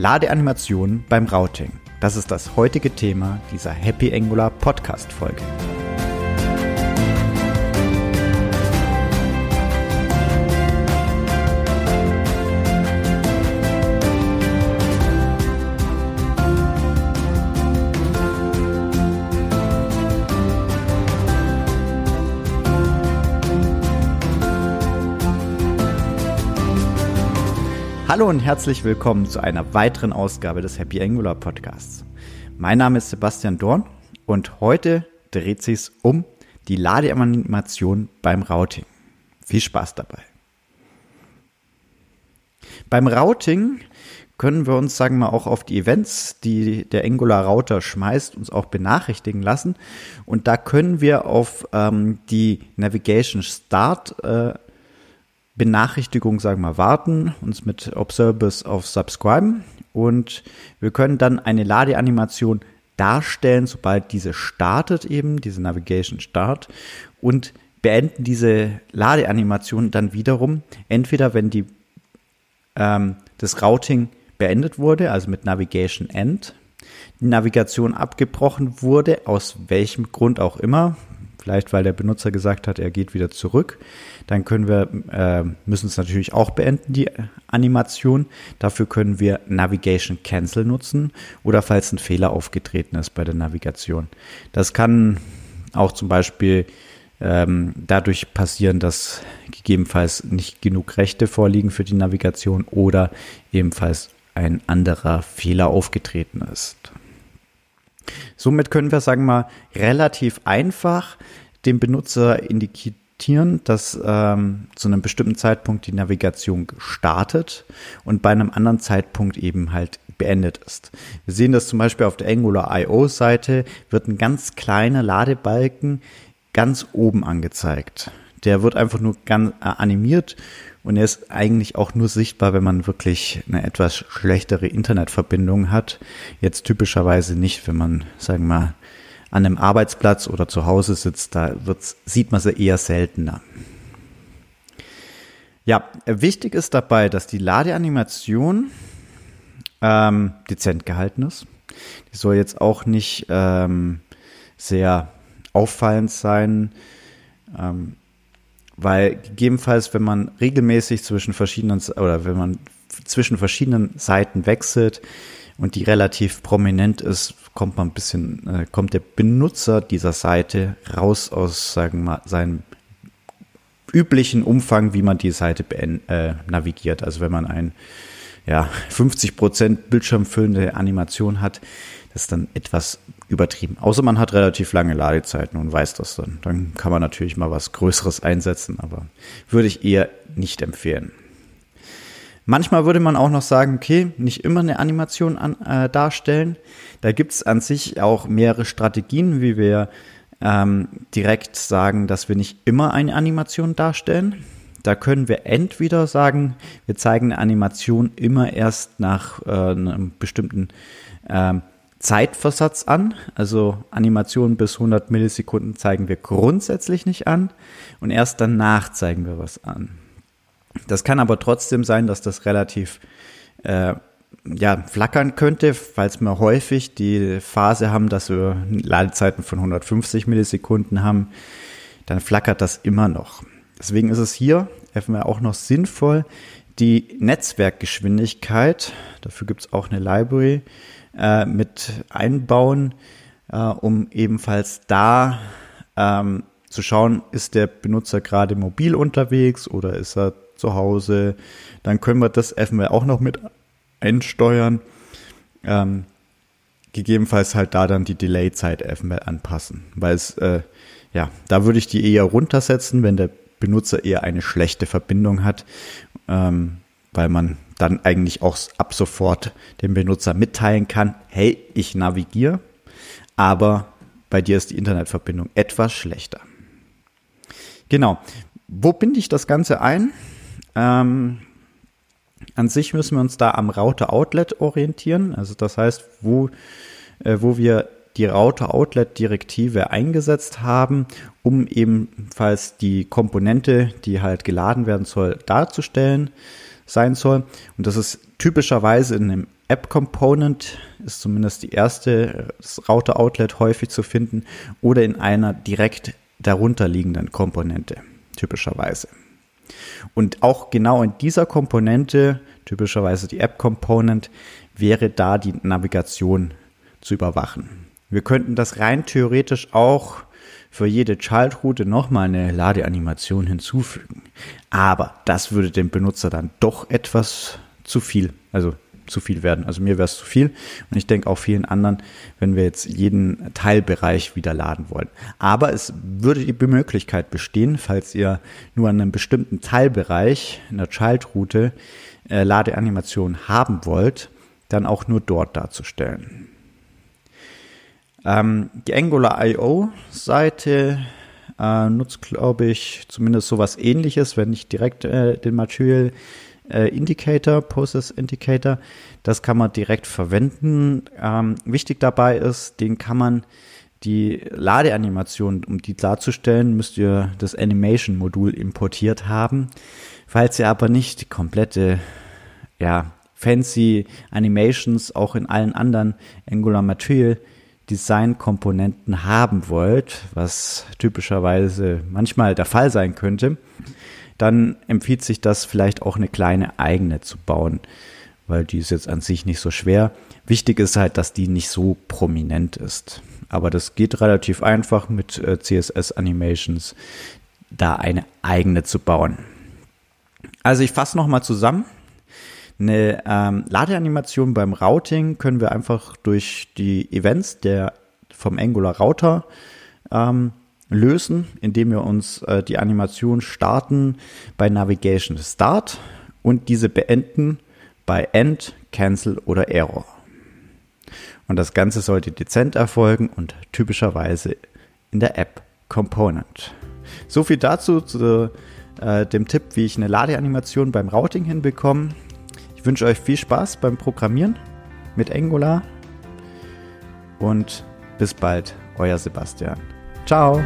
Ladeanimationen beim Routing. Das ist das heutige Thema dieser Happy Angular Podcast Folge. Hallo und herzlich willkommen zu einer weiteren Ausgabe des Happy Angular Podcasts. Mein Name ist Sebastian Dorn und heute dreht sich um die Ladeanimation beim Routing. Viel Spaß dabei. Beim Routing können wir uns, sagen wir mal, auch auf die Events, die der Angular Router schmeißt, uns auch benachrichtigen lassen. Und da können wir auf ähm, die Navigation Start äh, Benachrichtigung, sagen wir mal, warten, uns mit Observers auf Subscriben und wir können dann eine Ladeanimation darstellen, sobald diese startet eben, diese Navigation Start. Und beenden diese Ladeanimation dann wiederum, entweder wenn die, ähm, das Routing beendet wurde, also mit Navigation End, die Navigation abgebrochen wurde, aus welchem Grund auch immer, vielleicht weil der Benutzer gesagt hat, er geht wieder zurück. Dann können wir, äh, müssen es natürlich auch beenden, die Animation. Dafür können wir Navigation Cancel nutzen oder falls ein Fehler aufgetreten ist bei der Navigation. Das kann auch zum Beispiel ähm, dadurch passieren, dass gegebenenfalls nicht genug Rechte vorliegen für die Navigation oder ebenfalls ein anderer Fehler aufgetreten ist. Somit können wir, sagen wir mal, relativ einfach dem Benutzer indikieren, dass ähm, zu einem bestimmten Zeitpunkt die Navigation startet und bei einem anderen Zeitpunkt eben halt beendet ist. Wir sehen das zum Beispiel auf der Angular IO Seite wird ein ganz kleiner Ladebalken ganz oben angezeigt. Der wird einfach nur ganz äh, animiert und er ist eigentlich auch nur sichtbar, wenn man wirklich eine etwas schlechtere Internetverbindung hat. Jetzt typischerweise nicht, wenn man, sagen wir mal, an einem Arbeitsplatz oder zu Hause sitzt, da wird's, sieht man sie eher seltener. Ja, wichtig ist dabei, dass die Ladeanimation ähm, dezent gehalten ist. Die soll jetzt auch nicht ähm, sehr auffallend sein. Ähm, weil gegebenenfalls, wenn man regelmäßig zwischen verschiedenen oder wenn man zwischen verschiedenen Seiten wechselt und die relativ prominent ist, kommt man ein bisschen, äh, kommt der Benutzer dieser Seite raus aus, sagen mal, seinem üblichen Umfang, wie man die Seite äh, navigiert. Also wenn man ein ja, 50% bildschirmfüllende Animation hat, das ist dann etwas übertrieben. Außer man hat relativ lange Ladezeiten und weiß das dann. Dann kann man natürlich mal was Größeres einsetzen, aber würde ich eher nicht empfehlen. Manchmal würde man auch noch sagen, okay, nicht immer eine Animation an, äh, darstellen. Da gibt es an sich auch mehrere Strategien, wie wir ähm, direkt sagen, dass wir nicht immer eine Animation darstellen. Da können wir entweder sagen, wir zeigen eine Animation immer erst nach äh, einem bestimmten ähm, Zeitversatz an. Also Animationen bis 100 Millisekunden zeigen wir grundsätzlich nicht an und erst danach zeigen wir was an. Das kann aber trotzdem sein, dass das relativ äh, ja, flackern könnte, falls wir häufig die Phase haben, dass wir Ladezeiten von 150 Millisekunden haben, dann flackert das immer noch. Deswegen ist es hier auch noch sinnvoll, die Netzwerkgeschwindigkeit, dafür gibt es auch eine Library, äh, mit einbauen, äh, um ebenfalls da ähm, zu schauen, ist der Benutzer gerade mobil unterwegs oder ist er zu Hause. Dann können wir das FML auch noch mit einsteuern. Ähm, gegebenenfalls halt da dann die Delay-Zeit FML anpassen, weil es, äh, ja, da würde ich die eher runtersetzen, wenn der Benutzer eher eine schlechte Verbindung hat, ähm, weil man dann eigentlich auch ab sofort dem Benutzer mitteilen kann, hey, ich navigiere, aber bei dir ist die Internetverbindung etwas schlechter. Genau. Wo binde ich das Ganze ein? Ähm, an sich müssen wir uns da am Router-Outlet orientieren. Also das heißt, wo, äh, wo wir die Router-Outlet-Direktive eingesetzt haben, um ebenfalls die Komponente, die halt geladen werden soll, darzustellen sein soll. Und das ist typischerweise in einem App Component ist zumindest die erste das Router Outlet häufig zu finden oder in einer direkt darunter liegenden Komponente typischerweise. Und auch genau in dieser Komponente, typischerweise die App Component, wäre da die Navigation zu überwachen. Wir könnten das rein theoretisch auch für jede Childroute nochmal eine Ladeanimation hinzufügen. Aber das würde dem Benutzer dann doch etwas zu viel, also zu viel werden. Also mir wäre es zu viel und ich denke auch vielen anderen, wenn wir jetzt jeden Teilbereich wieder laden wollen. Aber es würde die Möglichkeit bestehen, falls ihr nur an einem bestimmten Teilbereich in der Childroute äh, Ladeanimation haben wollt, dann auch nur dort darzustellen. Ähm, die Angular IO Seite äh, nutzt, glaube ich, zumindest sowas ähnliches, wenn nicht direkt äh, den Material äh, Indicator, Process Indicator. Das kann man direkt verwenden. Ähm, wichtig dabei ist, den kann man die Ladeanimation, um die darzustellen, müsst ihr das Animation-Modul importiert haben. Falls ihr aber nicht die komplette, ja, fancy Animations auch in allen anderen Angular Material Design-Komponenten haben wollt, was typischerweise manchmal der Fall sein könnte, dann empfiehlt sich das vielleicht auch eine kleine eigene zu bauen, weil die ist jetzt an sich nicht so schwer. Wichtig ist halt, dass die nicht so prominent ist. Aber das geht relativ einfach mit äh, CSS Animations, da eine eigene zu bauen. Also ich fasse nochmal zusammen. Eine ähm, Ladeanimation beim Routing können wir einfach durch die Events der vom Angular Router ähm, lösen, indem wir uns äh, die Animation starten bei Navigation Start und diese beenden bei End, Cancel oder Error. Und das Ganze sollte dezent erfolgen und typischerweise in der App Component. So viel dazu zu äh, dem Tipp, wie ich eine Ladeanimation beim Routing hinbekomme. Ich wünsche euch viel Spaß beim Programmieren mit Angular und bis bald, euer Sebastian. Ciao!